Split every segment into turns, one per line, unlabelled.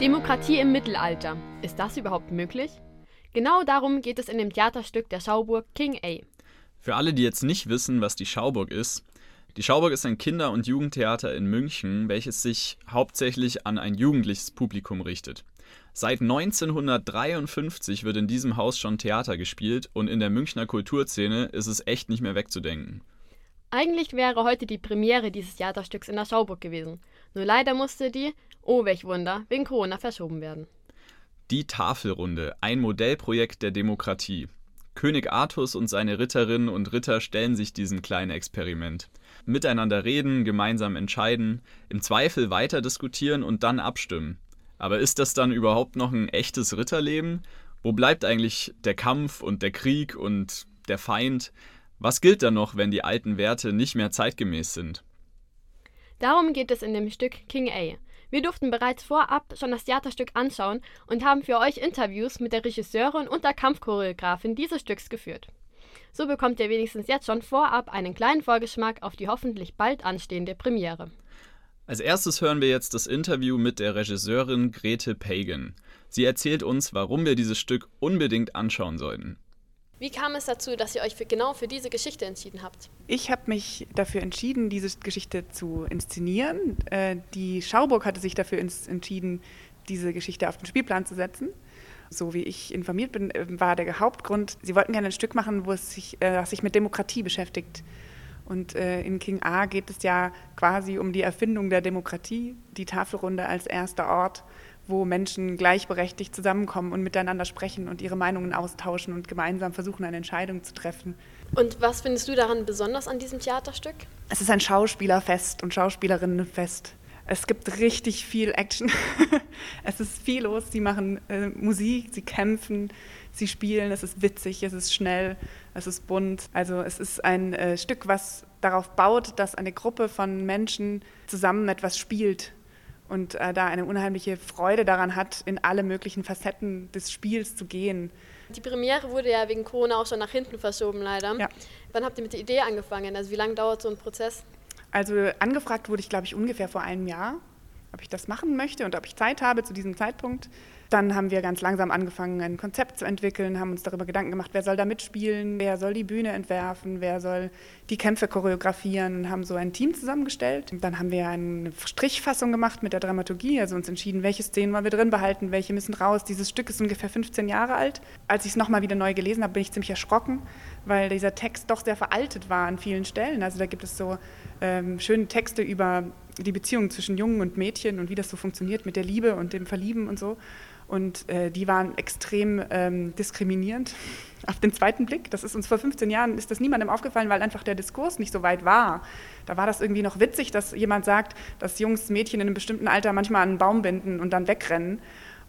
Demokratie im Mittelalter. Ist das überhaupt möglich? Genau darum geht es in dem Theaterstück der Schauburg King A.
Für alle, die jetzt nicht wissen, was die Schauburg ist, die Schauburg ist ein Kinder- und Jugendtheater in München, welches sich hauptsächlich an ein jugendliches Publikum richtet. Seit 1953 wird in diesem Haus schon Theater gespielt und in der Münchner Kulturszene ist es echt nicht mehr wegzudenken.
Eigentlich wäre heute die Premiere dieses Theaterstücks in der Schauburg gewesen. Nur leider musste die, oh welch Wunder, wegen Corona verschoben werden.
Die Tafelrunde, ein Modellprojekt der Demokratie. König Artus und seine Ritterinnen und Ritter stellen sich diesem kleinen Experiment. Miteinander reden, gemeinsam entscheiden, im Zweifel weiter diskutieren und dann abstimmen. Aber ist das dann überhaupt noch ein echtes Ritterleben? Wo bleibt eigentlich der Kampf und der Krieg und der Feind? Was gilt dann noch, wenn die alten Werte nicht mehr zeitgemäß sind?
Darum geht es in dem Stück King A. Wir durften bereits vorab schon das Theaterstück anschauen und haben für euch Interviews mit der Regisseurin und der Kampfchoreografin dieses Stücks geführt. So bekommt ihr wenigstens jetzt schon vorab einen kleinen Vorgeschmack auf die hoffentlich bald anstehende Premiere.
Als erstes hören wir jetzt das Interview mit der Regisseurin Grete Pagan. Sie erzählt uns, warum wir dieses Stück unbedingt anschauen sollten.
Wie kam es dazu, dass ihr euch für, genau für diese Geschichte entschieden habt?
Ich habe mich dafür entschieden, diese Geschichte zu inszenieren. Äh, die Schauburg hatte sich dafür entschieden, diese Geschichte auf den Spielplan zu setzen. So wie ich informiert bin, äh, war der Hauptgrund, sie wollten gerne ein Stück machen, wo es sich, äh, sich mit Demokratie beschäftigt. Und äh, in King A geht es ja quasi um die Erfindung der Demokratie, die Tafelrunde als erster Ort, wo Menschen gleichberechtigt zusammenkommen und miteinander sprechen und ihre Meinungen austauschen und gemeinsam versuchen, eine Entscheidung zu treffen.
Und was findest du daran besonders an diesem Theaterstück?
Es ist ein Schauspielerfest und Schauspielerinnenfest. Es gibt richtig viel Action. es ist viel los. Sie machen äh, Musik, sie kämpfen, sie spielen. Es ist witzig, es ist schnell es ist bunt. Also es ist ein äh, Stück, was darauf baut, dass eine Gruppe von Menschen zusammen etwas spielt und äh, da eine unheimliche Freude daran hat, in alle möglichen Facetten des Spiels zu gehen.
Die Premiere wurde ja wegen Corona auch schon nach hinten verschoben, leider. Ja. Wann habt ihr mit der Idee angefangen? Also wie lange dauert so ein Prozess?
Also angefragt wurde ich, glaube ich, ungefähr vor einem Jahr, ob ich das machen möchte und ob ich Zeit habe zu diesem Zeitpunkt. Dann haben wir ganz langsam angefangen, ein Konzept zu entwickeln, haben uns darüber Gedanken gemacht, wer soll da mitspielen, wer soll die Bühne entwerfen, wer soll die Kämpfe choreografieren haben so ein Team zusammengestellt. Dann haben wir eine Strichfassung gemacht mit der Dramaturgie, also uns entschieden, welche Szenen wollen wir drin behalten, welche müssen raus. Dieses Stück ist ungefähr 15 Jahre alt. Als ich es nochmal wieder neu gelesen habe, bin ich ziemlich erschrocken, weil dieser Text doch sehr veraltet war an vielen Stellen. Also da gibt es so ähm, schöne Texte über die Beziehung zwischen Jungen und Mädchen und wie das so funktioniert mit der Liebe und dem Verlieben und so. Und äh, die waren extrem ähm, diskriminierend auf den zweiten Blick. Das ist uns vor 15 Jahren, ist das niemandem aufgefallen, weil einfach der Diskurs nicht so weit war. Da war das irgendwie noch witzig, dass jemand sagt, dass Jungs Mädchen in einem bestimmten Alter manchmal an einen Baum binden und dann wegrennen.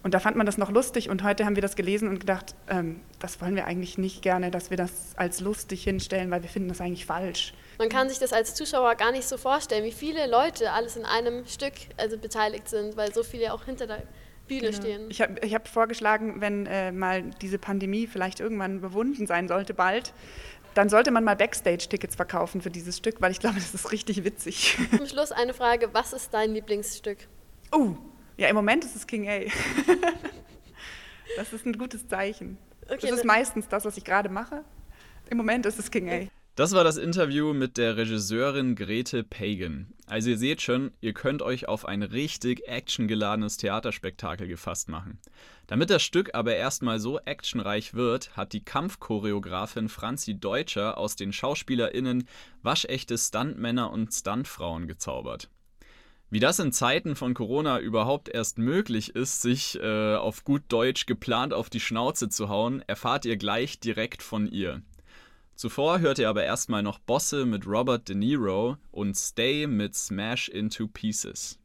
Und da fand man das noch lustig und heute haben wir das gelesen und gedacht, ähm, das wollen wir eigentlich nicht gerne, dass wir das als lustig hinstellen, weil wir finden das eigentlich falsch.
Man kann sich das als Zuschauer gar nicht so vorstellen, wie viele Leute alles in einem Stück also beteiligt sind, weil so viele auch hinter der Bühne genau. stehen.
Ich habe ich hab vorgeschlagen, wenn äh, mal diese Pandemie vielleicht irgendwann überwunden sein sollte, bald, dann sollte man mal Backstage-Tickets verkaufen für dieses Stück, weil ich glaube, das ist richtig witzig.
Zum Schluss eine Frage: Was ist dein Lieblingsstück?
Oh, ja, im Moment ist es King A. das ist ein gutes Zeichen. Okay, das ist meistens das, was ich gerade mache. Im Moment ist es King A.
Das war das Interview mit der Regisseurin Grete Pagan. Also ihr seht schon, ihr könnt euch auf ein richtig actiongeladenes Theaterspektakel gefasst machen. Damit das Stück aber erstmal so actionreich wird, hat die Kampfchoreografin Franzi Deutscher aus den SchauspielerInnen waschechte Stuntmänner und Stuntfrauen gezaubert. Wie das in Zeiten von Corona überhaupt erst möglich ist, sich äh, auf gut Deutsch geplant auf die Schnauze zu hauen, erfahrt ihr gleich direkt von ihr. Zuvor hört ihr aber erstmal noch Bosse mit Robert De Niro und Stay mit Smash into Pieces.